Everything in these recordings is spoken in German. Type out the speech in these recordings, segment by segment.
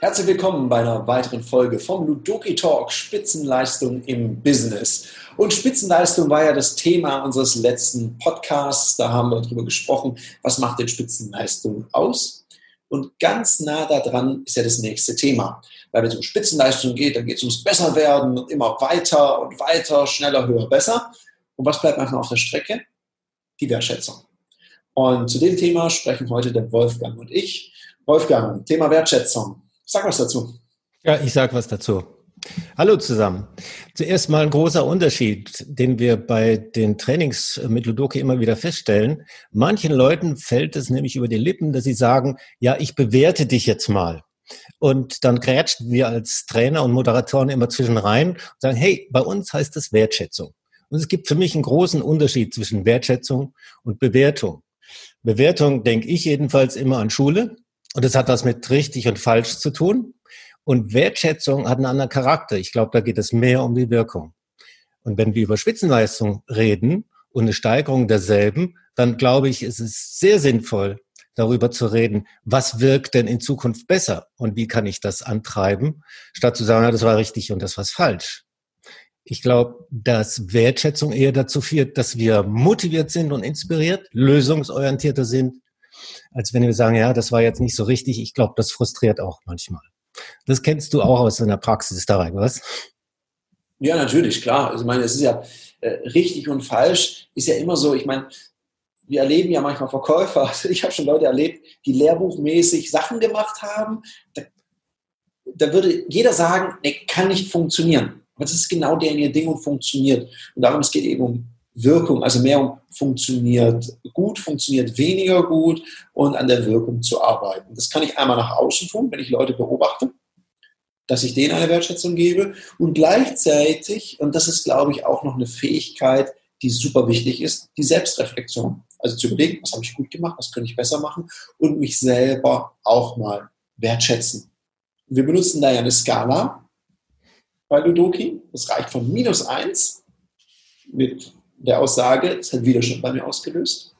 Herzlich willkommen bei einer weiteren Folge vom Ludoki Talk Spitzenleistung im Business. Und Spitzenleistung war ja das Thema unseres letzten Podcasts. Da haben wir darüber gesprochen, was macht denn Spitzenleistung aus? Und ganz nah daran ist ja das nächste Thema. Weil wenn es um Spitzenleistung geht, dann geht es ums Besserwerden und immer weiter und weiter, schneller, höher, besser. Und was bleibt manchmal auf der Strecke? Die Wertschätzung. Und zu dem Thema sprechen heute der Wolfgang und ich. Wolfgang, Thema Wertschätzung. Sag was dazu. Ja, ich sag was dazu. Hallo zusammen. Zuerst mal ein großer Unterschied, den wir bei den Trainings mit Ludoki immer wieder feststellen. Manchen Leuten fällt es nämlich über die Lippen, dass sie sagen, ja, ich bewerte dich jetzt mal. Und dann grätschen wir als Trainer und Moderatoren immer zwischen rein und sagen, hey, bei uns heißt das Wertschätzung. Und es gibt für mich einen großen Unterschied zwischen Wertschätzung und Bewertung. Bewertung denke ich jedenfalls immer an Schule. Und es hat was mit richtig und falsch zu tun. Und Wertschätzung hat einen anderen Charakter. Ich glaube, da geht es mehr um die Wirkung. Und wenn wir über Spitzenleistung reden und eine Steigerung derselben, dann glaube ich, ist es sehr sinnvoll, darüber zu reden, was wirkt denn in Zukunft besser und wie kann ich das antreiben, statt zu sagen, ja, das war richtig und das war falsch. Ich glaube, dass Wertschätzung eher dazu führt, dass wir motiviert sind und inspiriert, lösungsorientierter sind als wenn wir sagen, ja, das war jetzt nicht so richtig. Ich glaube, das frustriert auch manchmal. Das kennst du auch aus deiner Praxis, Tarek, was? Ja, natürlich, klar. Also ich meine, es ist ja äh, richtig und falsch, ist ja immer so, ich meine, wir erleben ja manchmal Verkäufer, also ich habe schon Leute erlebt, die lehrbuchmäßig Sachen gemacht haben, da, da würde jeder sagen, ne, kann nicht funktionieren. Aber das ist genau der Ding und funktioniert. Und darum, es geht eben um Wirkung, also mehr um funktioniert gut, funktioniert weniger gut und an der Wirkung zu arbeiten. Das kann ich einmal nach außen tun, wenn ich Leute beobachte, dass ich denen eine Wertschätzung gebe und gleichzeitig, und das ist, glaube ich, auch noch eine Fähigkeit, die super wichtig ist, die Selbstreflexion. Also zu überlegen, was habe ich gut gemacht, was könnte ich besser machen und mich selber auch mal wertschätzen. Wir benutzen da ja eine Skala bei Ludoki. Das reicht von minus eins mit der Aussage, das hat Widerstand bei mir ausgelöst.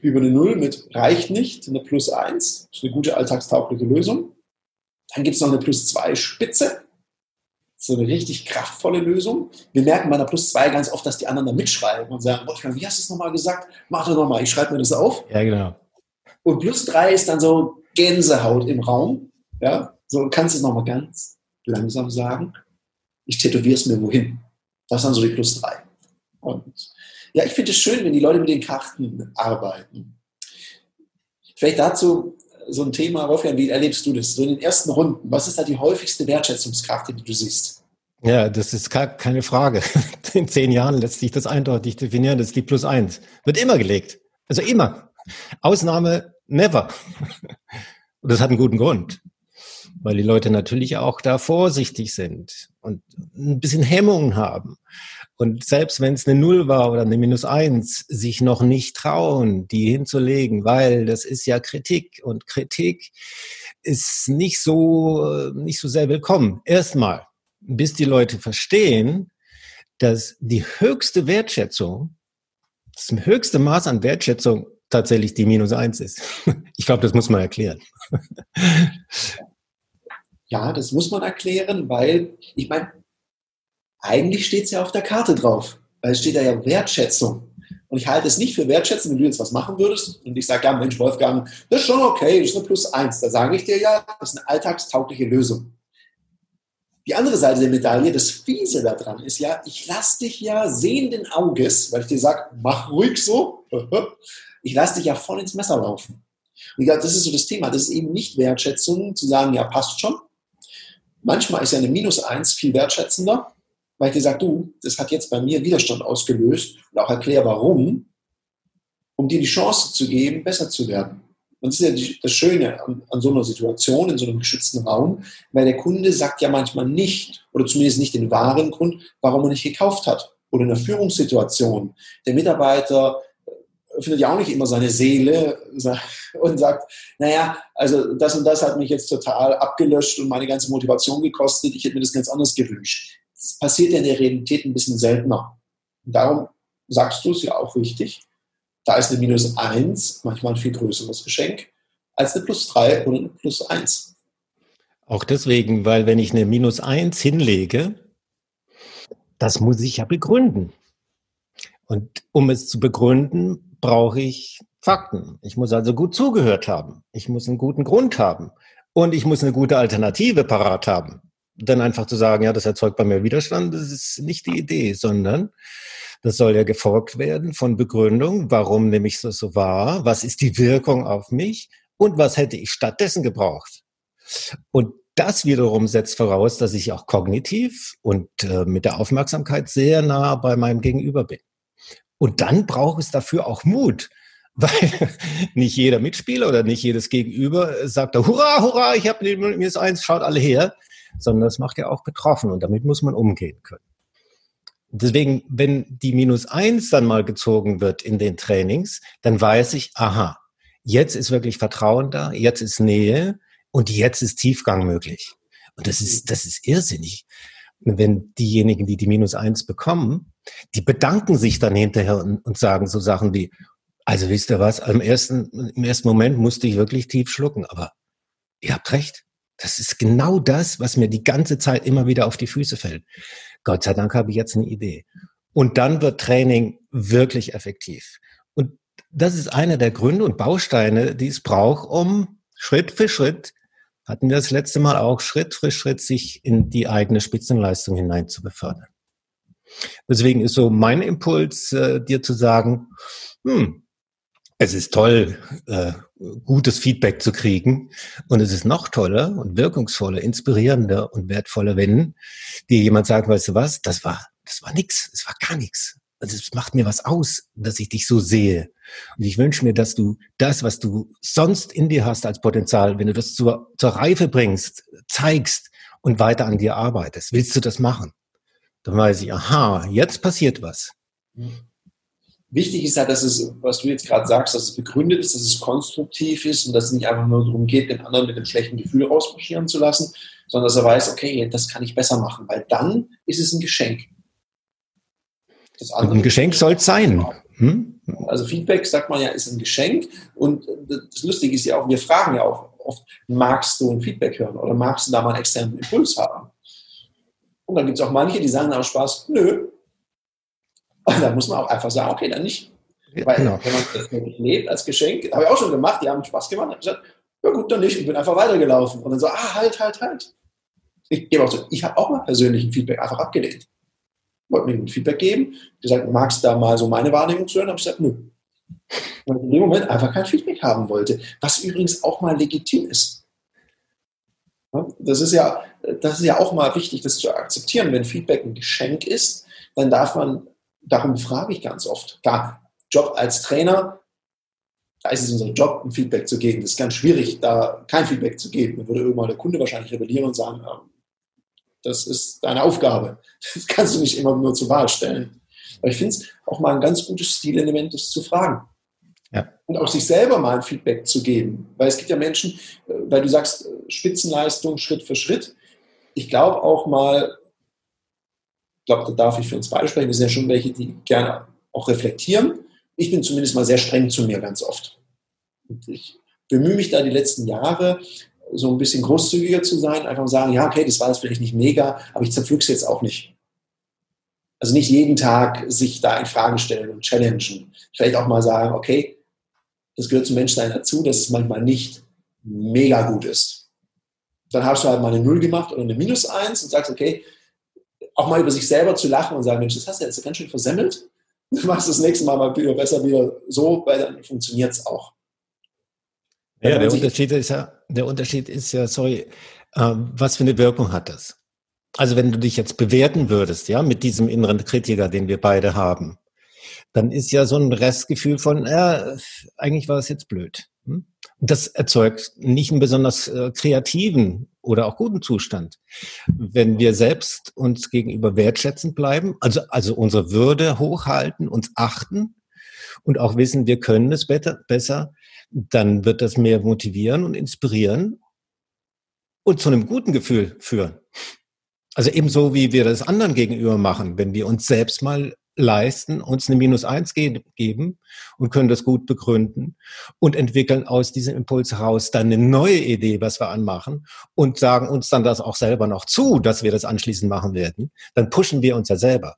Über eine Null mit reicht nicht, eine Plus 1, ist eine gute alltagstaugliche Lösung. Dann gibt es noch eine Plus 2 Spitze, so eine richtig kraftvolle Lösung. Wir merken bei einer Plus 2 ganz oft, dass die anderen da mitschreiben und sagen, Wolfgang, wie hast du es nochmal gesagt? Mach doch nochmal, ich schreibe mir das auf. Ja, genau. Und Plus 3 ist dann so Gänsehaut im Raum. Ja, so kannst du es nochmal ganz langsam sagen. Ich tätowiere es mir wohin. Das dann so die Plus 3. Und ja, ich finde es schön, wenn die Leute mit den Karten arbeiten. Vielleicht dazu so ein Thema, Wolfgang, wie erlebst du das? So in den ersten Runden, was ist da die häufigste Wertschätzungskarte, die du siehst? Ja, das ist keine Frage. In zehn Jahren lässt sich das eindeutig definieren. Das ist die Plus eins. Wird immer gelegt. Also immer. Ausnahme never. Und das hat einen guten Grund. Weil die Leute natürlich auch da vorsichtig sind und ein bisschen Hemmungen haben. Und selbst wenn es eine Null war oder eine Minus eins, sich noch nicht trauen, die hinzulegen, weil das ist ja Kritik und Kritik ist nicht so, nicht so sehr willkommen. Erstmal, bis die Leute verstehen, dass die höchste Wertschätzung, das höchste Maß an Wertschätzung tatsächlich die Minus eins ist. Ich glaube, das muss man erklären. Ja, das muss man erklären, weil ich meine, eigentlich steht es ja auf der Karte drauf, weil es steht da ja Wertschätzung. Und ich halte es nicht für Wertschätzung, wenn du jetzt was machen würdest und ich sage, ja, Mensch, Wolfgang, das ist schon okay, das ist eine Plus eins. Da sage ich dir ja, das ist eine alltagstaugliche Lösung. Die andere Seite der Medaille, das Fiese daran ist ja, ich lasse dich ja sehenden Auges, weil ich dir sage, mach ruhig so, ich lasse dich ja voll ins Messer laufen. Und ich glaube, das ist so das Thema. Das ist eben nicht Wertschätzung, zu sagen, ja, passt schon. Manchmal ist ja eine Minus eins viel wertschätzender, weil ich gesagt, du, das hat jetzt bei mir Widerstand ausgelöst und auch erkläre warum, um dir die Chance zu geben, besser zu werden. Und das ist ja das Schöne an, an, so einer Situation, in so einem geschützten Raum, weil der Kunde sagt ja manchmal nicht, oder zumindest nicht den wahren Grund, warum er nicht gekauft hat. Oder in einer Führungssituation. Der Mitarbeiter findet ja auch nicht immer seine Seele und sagt, naja, also das und das hat mich jetzt total abgelöscht und meine ganze Motivation gekostet, ich hätte mir das ganz anders gewünscht. Das passiert ja in der Realität ein bisschen seltener. Und darum sagst du es ja auch richtig. Da ist eine minus 1 manchmal ein viel größeres Geschenk als eine plus 3 oder eine plus 1. Auch deswegen, weil wenn ich eine minus 1 hinlege, das muss ich ja begründen. Und um es zu begründen, brauche ich Fakten. Ich muss also gut zugehört haben. Ich muss einen guten Grund haben. Und ich muss eine gute Alternative parat haben. Dann einfach zu sagen, ja, das erzeugt bei mir Widerstand, das ist nicht die Idee, sondern das soll ja gefolgt werden von Begründung, warum nehme ich das so wahr, was ist die Wirkung auf mich und was hätte ich stattdessen gebraucht. Und das wiederum setzt voraus, dass ich auch kognitiv und äh, mit der Aufmerksamkeit sehr nah bei meinem Gegenüber bin. Und dann braucht es dafür auch Mut, weil nicht jeder Mitspieler oder nicht jedes Gegenüber sagt, hurra, hurra, ich habe mir das eins, schaut alle her, sondern das macht ja auch betroffen und damit muss man umgehen können. Deswegen, wenn die minus eins dann mal gezogen wird in den Trainings, dann weiß ich, aha, jetzt ist wirklich Vertrauen da, jetzt ist Nähe und jetzt ist Tiefgang möglich. Und das ist, das ist irrsinnig. Wenn diejenigen, die die minus eins bekommen, die bedanken sich dann hinterher und, und sagen so Sachen wie, also wisst ihr was, im ersten, im ersten Moment musste ich wirklich tief schlucken, aber ihr habt recht. Das ist genau das, was mir die ganze Zeit immer wieder auf die Füße fällt. Gott sei Dank habe ich jetzt eine Idee. Und dann wird Training wirklich effektiv. Und das ist einer der Gründe und Bausteine, die es braucht, um Schritt für Schritt, hatten wir das letzte Mal auch, Schritt für Schritt sich in die eigene Spitzenleistung hinein zu befördern. Deswegen ist so mein Impuls, äh, dir zu sagen, hm, es ist toll, äh, gutes Feedback zu kriegen. Und es ist noch toller und wirkungsvoller, inspirierender und wertvoller, wenn dir jemand sagt, weißt du was, das war, das war nix, es war gar nichts. Also es macht mir was aus, dass ich dich so sehe. Und ich wünsche mir, dass du das, was du sonst in dir hast als Potenzial, wenn du das zur, zur Reife bringst, zeigst und weiter an dir arbeitest. Willst du das machen? Dann weiß ich, aha, jetzt passiert was. Mhm. Wichtig ist halt, dass es, was du jetzt gerade sagst, dass es begründet ist, dass es konstruktiv ist und dass es nicht einfach nur darum geht, den anderen mit einem schlechten Gefühl rausmarschieren zu lassen, sondern dass er weiß, okay, das kann ich besser machen, weil dann ist es ein Geschenk. Ein Geschenk soll es sein. Hm? Also Feedback, sagt man ja, ist ein Geschenk. Und das Lustige ist ja auch, wir fragen ja auch oft, magst du ein Feedback hören oder magst du da mal einen externen Impuls haben? Und dann gibt es auch manche, die sagen aus Spaß, nö, und da muss man auch einfach sagen, okay, dann nicht. Weil genau. wenn man das wirklich lebt als Geschenk, habe ich auch schon gemacht, die haben Spaß gemacht, habe gesagt, ja gut, dann nicht, ich bin einfach weitergelaufen. Und dann so, ah, halt, halt, halt. Ich gebe auch so, ich habe auch mal persönlichen Feedback einfach abgelehnt. Wollte mir ein Feedback geben, gesagt, magst du da mal so meine Wahrnehmung zu hören? Habe ich gesagt, nö. Und in dem Moment einfach kein Feedback haben wollte, was übrigens auch mal legitim ist. Das ist ja, das ist ja auch mal wichtig, das zu akzeptieren. Wenn Feedback ein Geschenk ist, dann darf man darum frage ich ganz oft. Klar, Job als Trainer, da ist es unser Job, ein Feedback zu geben. Das ist ganz schwierig, da kein Feedback zu geben. Dann würde irgendwann der Kunde wahrscheinlich rebellieren und sagen, das ist deine Aufgabe. Das kannst du nicht immer nur zur Wahl stellen. Aber ich finde es auch mal ein ganz gutes Stilelement, das zu fragen. Ja. Und auch sich selber mal ein Feedback zu geben. Weil es gibt ja Menschen, äh, weil du sagst, äh, Spitzenleistung Schritt für Schritt. Ich glaube auch mal, ich glaube, da darf ich für uns beide sprechen. Wir sind ja schon welche, die gerne auch reflektieren. Ich bin zumindest mal sehr streng zu mir ganz oft. Und ich bemühe mich da die letzten Jahre, so ein bisschen großzügiger zu sein, einfach sagen, ja, okay, das war jetzt vielleicht nicht mega, aber ich zerpflücke es jetzt auch nicht. Also nicht jeden Tag sich da in Fragen stellen und challengen. Vielleicht auch mal sagen, okay, das gehört zum Menschsein dazu, dass es manchmal nicht mega gut ist. Dann hast du halt mal eine Null gemacht oder eine Minus eins und sagst, okay, auch mal über sich selber zu lachen und sagen, Mensch, das hast du jetzt ganz schön versemmelt. Du machst das nächste Mal mal wieder besser wieder so, weil dann funktioniert es auch. Ja, der Unterschied ist ja, der Unterschied ist ja, sorry, äh, was für eine Wirkung hat das? Also wenn du dich jetzt bewerten würdest, ja, mit diesem inneren Kritiker, den wir beide haben, dann ist ja so ein Restgefühl von, ja, eigentlich war es jetzt blöd. Hm? Das erzeugt nicht einen besonders äh, kreativen oder auch guten Zustand. Wenn wir selbst uns gegenüber wertschätzend bleiben, also, also unsere Würde hochhalten, uns achten und auch wissen, wir können es besser, besser, dann wird das mehr motivieren und inspirieren und zu einem guten Gefühl führen. Also ebenso wie wir das anderen gegenüber machen, wenn wir uns selbst mal leisten, uns eine Minus eins ge geben und können das gut begründen und entwickeln aus diesem Impuls heraus dann eine neue Idee, was wir anmachen und sagen uns dann das auch selber noch zu, dass wir das anschließend machen werden, dann pushen wir uns ja selber.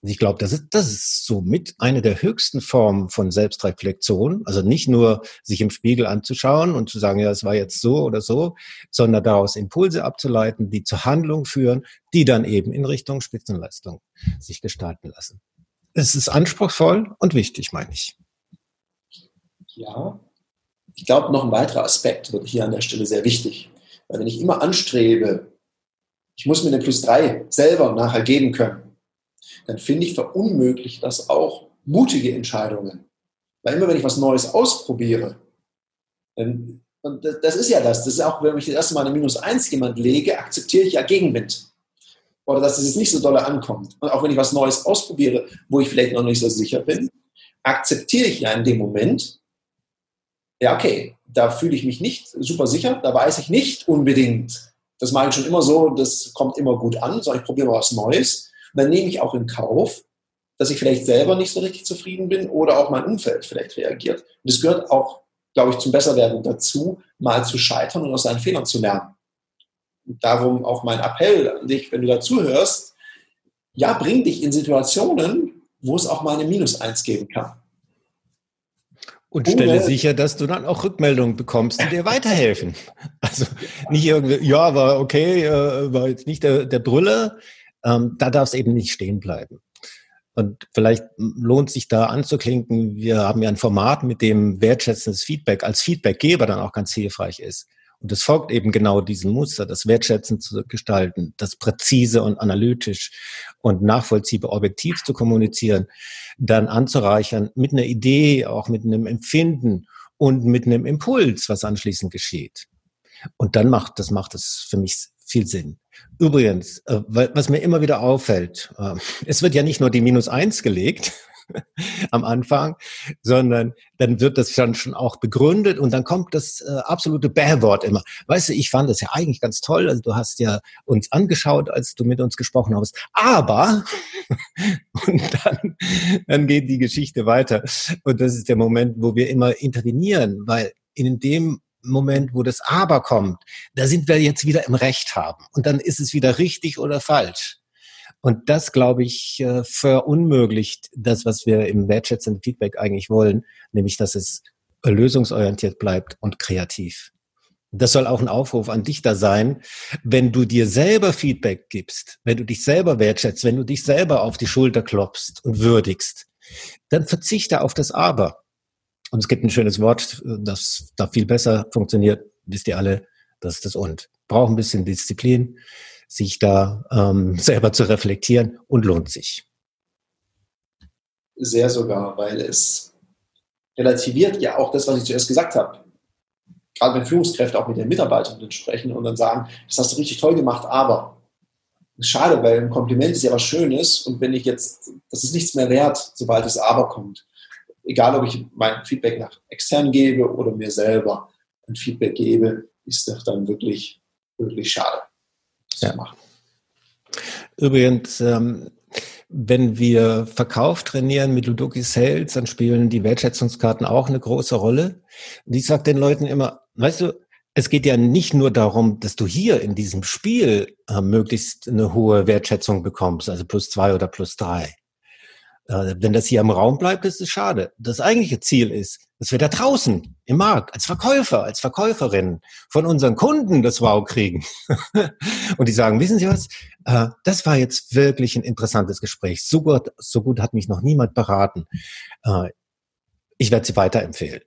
Und ich glaube, das ist, das ist somit eine der höchsten Formen von Selbstreflexion. Also nicht nur sich im Spiegel anzuschauen und zu sagen, ja, es war jetzt so oder so, sondern daraus Impulse abzuleiten, die zur Handlung führen, die dann eben in Richtung Spitzenleistung sich gestalten lassen. Es ist anspruchsvoll und wichtig, meine ich. Ja, ich glaube, noch ein weiterer Aspekt wird hier an der Stelle sehr wichtig. Weil wenn ich immer anstrebe, ich muss mir eine Plus drei selber nachher geben können, dann finde ich verunmöglicht das auch mutige Entscheidungen. Weil immer wenn ich was Neues ausprobiere, dann, und das ist ja das, das ist auch, wenn ich das erste Mal eine Minus eins jemand lege, akzeptiere ich ja Gegenwind. Oder dass es jetzt nicht so dolle ankommt. Und auch wenn ich was Neues ausprobiere, wo ich vielleicht noch nicht so sicher bin, akzeptiere ich ja in dem Moment, ja, okay, da fühle ich mich nicht super sicher, da weiß ich nicht unbedingt, das mache ich schon immer so, das kommt immer gut an, sondern ich probiere mal was Neues dann nehme ich auch in Kauf, dass ich vielleicht selber nicht so richtig zufrieden bin oder auch mein Umfeld vielleicht reagiert. Und es gehört auch, glaube ich, zum Besserwerden dazu, mal zu scheitern und aus seinen Fehlern zu lernen. Und darum auch mein Appell an dich, wenn du dazu hörst, ja, bring dich in Situationen, wo es auch mal eine Minus eins geben kann. Und stelle sicher, dass du dann auch Rückmeldungen bekommst, die dir weiterhelfen. Also nicht irgendwie, ja, war okay, äh, war jetzt nicht der, der Brüller, ähm, da darf es eben nicht stehen bleiben. Und vielleicht lohnt sich da anzuklinken, wir haben ja ein Format, mit dem wertschätzendes Feedback als Feedbackgeber dann auch ganz hilfreich ist. Und es folgt eben genau diesem Muster, das wertschätzend zu gestalten, das präzise und analytisch und nachvollziehbar objektiv zu kommunizieren, dann anzureichern mit einer Idee, auch mit einem Empfinden und mit einem Impuls, was anschließend geschieht. Und dann macht, das macht es für mich viel Sinn. Übrigens, äh, was mir immer wieder auffällt, äh, es wird ja nicht nur die Minus eins gelegt am Anfang, sondern dann wird das dann schon auch begründet und dann kommt das äh, absolute Bärwort immer. Weißt du, ich fand das ja eigentlich ganz toll. Also du hast ja uns angeschaut, als du mit uns gesprochen hast. Aber und dann, dann geht die Geschichte weiter. Und das ist der Moment, wo wir immer intervenieren, weil in dem Moment, wo das Aber kommt, da sind wir jetzt wieder im Recht haben. Und dann ist es wieder richtig oder falsch. Und das, glaube ich, äh, verunmöglicht das, was wir im wertschätzenden Feedback eigentlich wollen, nämlich, dass es lösungsorientiert bleibt und kreativ. Das soll auch ein Aufruf an dich da sein, wenn du dir selber Feedback gibst, wenn du dich selber wertschätzt, wenn du dich selber auf die Schulter klopfst und würdigst, dann verzichte auf das Aber. Und es gibt ein schönes Wort, das da viel besser funktioniert, wisst ihr alle, das ist das Und. Braucht ein bisschen Disziplin, sich da ähm, selber zu reflektieren und lohnt sich. Sehr sogar, weil es relativiert ja auch das, was ich zuerst gesagt habe. Gerade wenn Führungskräfte auch mit den Mitarbeitern sprechen und dann sagen, das hast du richtig toll gemacht, aber schade, weil ein Kompliment ist ja was Schönes und wenn ich jetzt, das ist nichts mehr wert, sobald das Aber kommt egal ob ich mein Feedback nach extern gebe oder mir selber ein Feedback gebe, ist das dann wirklich, wirklich schade, ja. Übrigens, ähm, wenn wir Verkauf trainieren mit Ludoki Sales, dann spielen die Wertschätzungskarten auch eine große Rolle. Und ich sage den Leuten immer, weißt du, es geht ja nicht nur darum, dass du hier in diesem Spiel äh, möglichst eine hohe Wertschätzung bekommst, also plus zwei oder plus drei. Äh, wenn das hier im Raum bleibt, ist es schade. Das eigentliche Ziel ist, dass wir da draußen im Markt als Verkäufer, als Verkäuferin von unseren Kunden das Wow kriegen. und die sagen, wissen Sie was? Äh, das war jetzt wirklich ein interessantes Gespräch. So gut, so gut hat mich noch niemand beraten. Äh, ich werde Sie weiterempfehlen.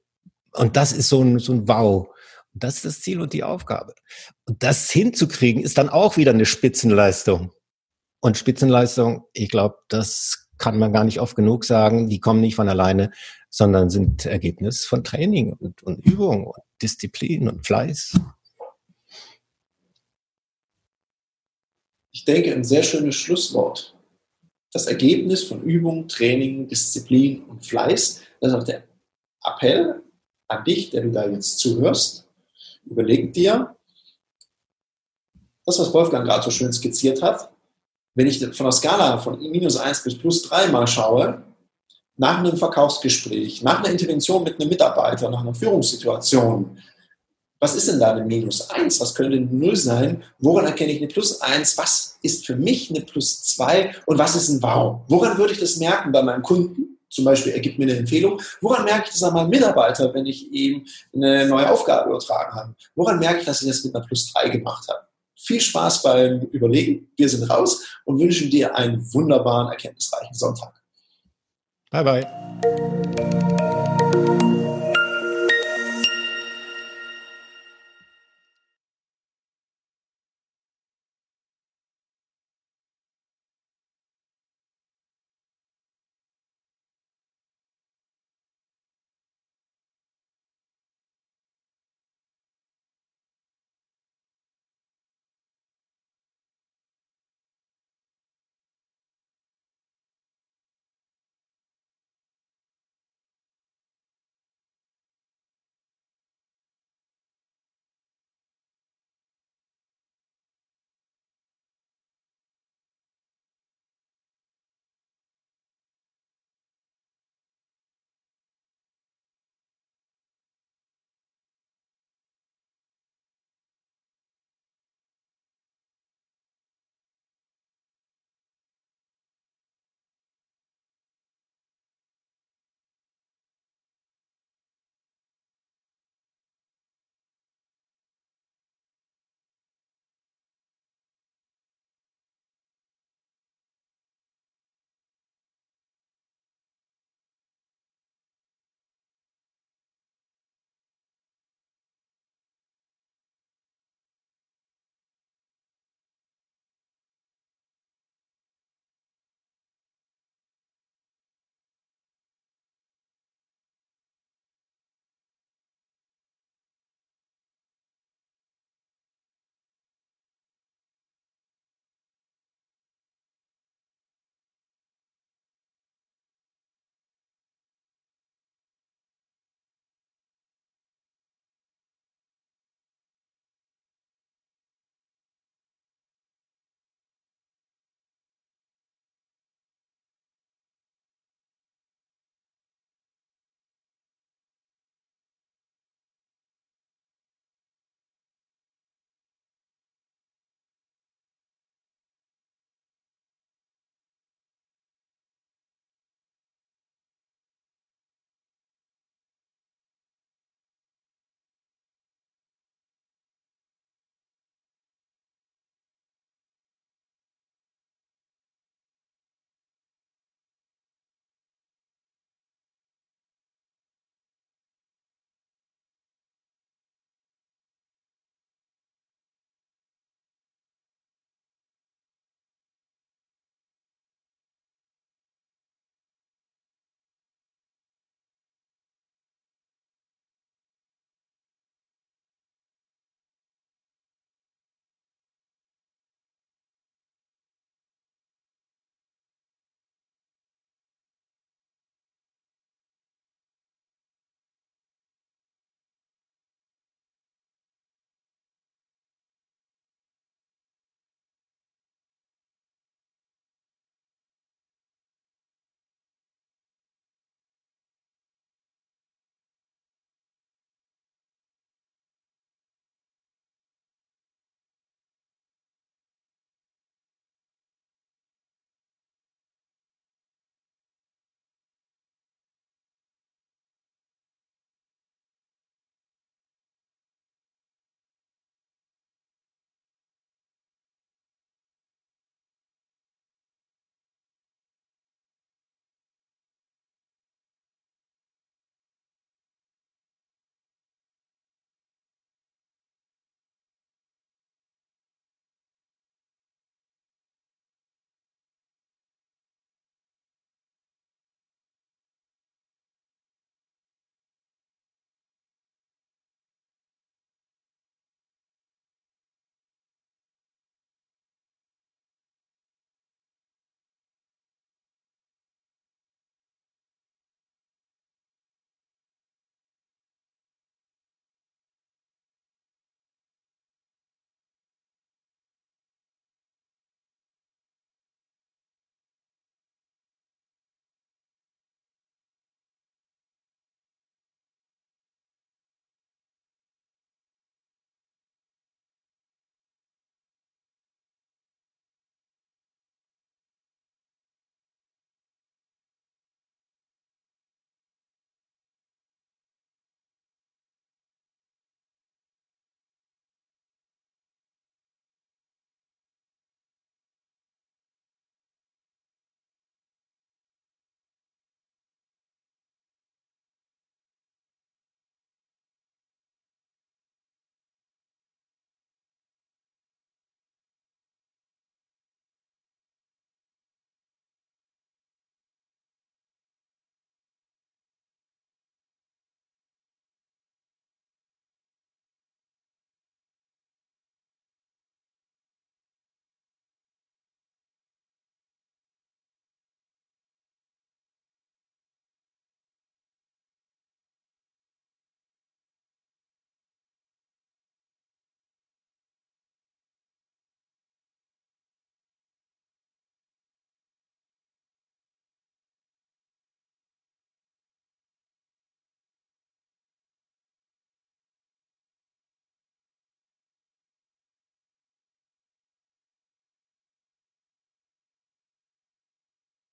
Und das ist so ein, so ein Wow. das ist das Ziel und die Aufgabe. Und das hinzukriegen, ist dann auch wieder eine Spitzenleistung. Und Spitzenleistung, ich glaube, das kann man gar nicht oft genug sagen, die kommen nicht von alleine, sondern sind Ergebnis von Training und, und Übung und Disziplin und Fleiß. Ich denke, ein sehr schönes Schlusswort. Das Ergebnis von Übung, Training, Disziplin und Fleiß, das ist auch der Appell an dich, der du da jetzt zuhörst. Überleg dir, das, was Wolfgang gerade so schön skizziert hat, wenn ich von der Skala von minus 1 bis plus 3 mal schaue, nach einem Verkaufsgespräch, nach einer Intervention mit einem Mitarbeiter, nach einer Führungssituation, was ist denn da eine Minus 1? Was könnte eine 0 sein? Woran erkenne ich eine Plus 1? Was ist für mich eine Plus 2? Und was ist ein Wow? Woran würde ich das merken bei meinem Kunden? Zum Beispiel, er gibt mir eine Empfehlung. Woran merke ich das an meinem Mitarbeiter, wenn ich ihm eine neue Aufgabe übertragen habe? Woran merke ich, dass ich das mit einer Plus 3 gemacht habe? Viel Spaß beim Überlegen. Wir sind raus und wünschen dir einen wunderbaren, erkenntnisreichen Sonntag. Bye, bye.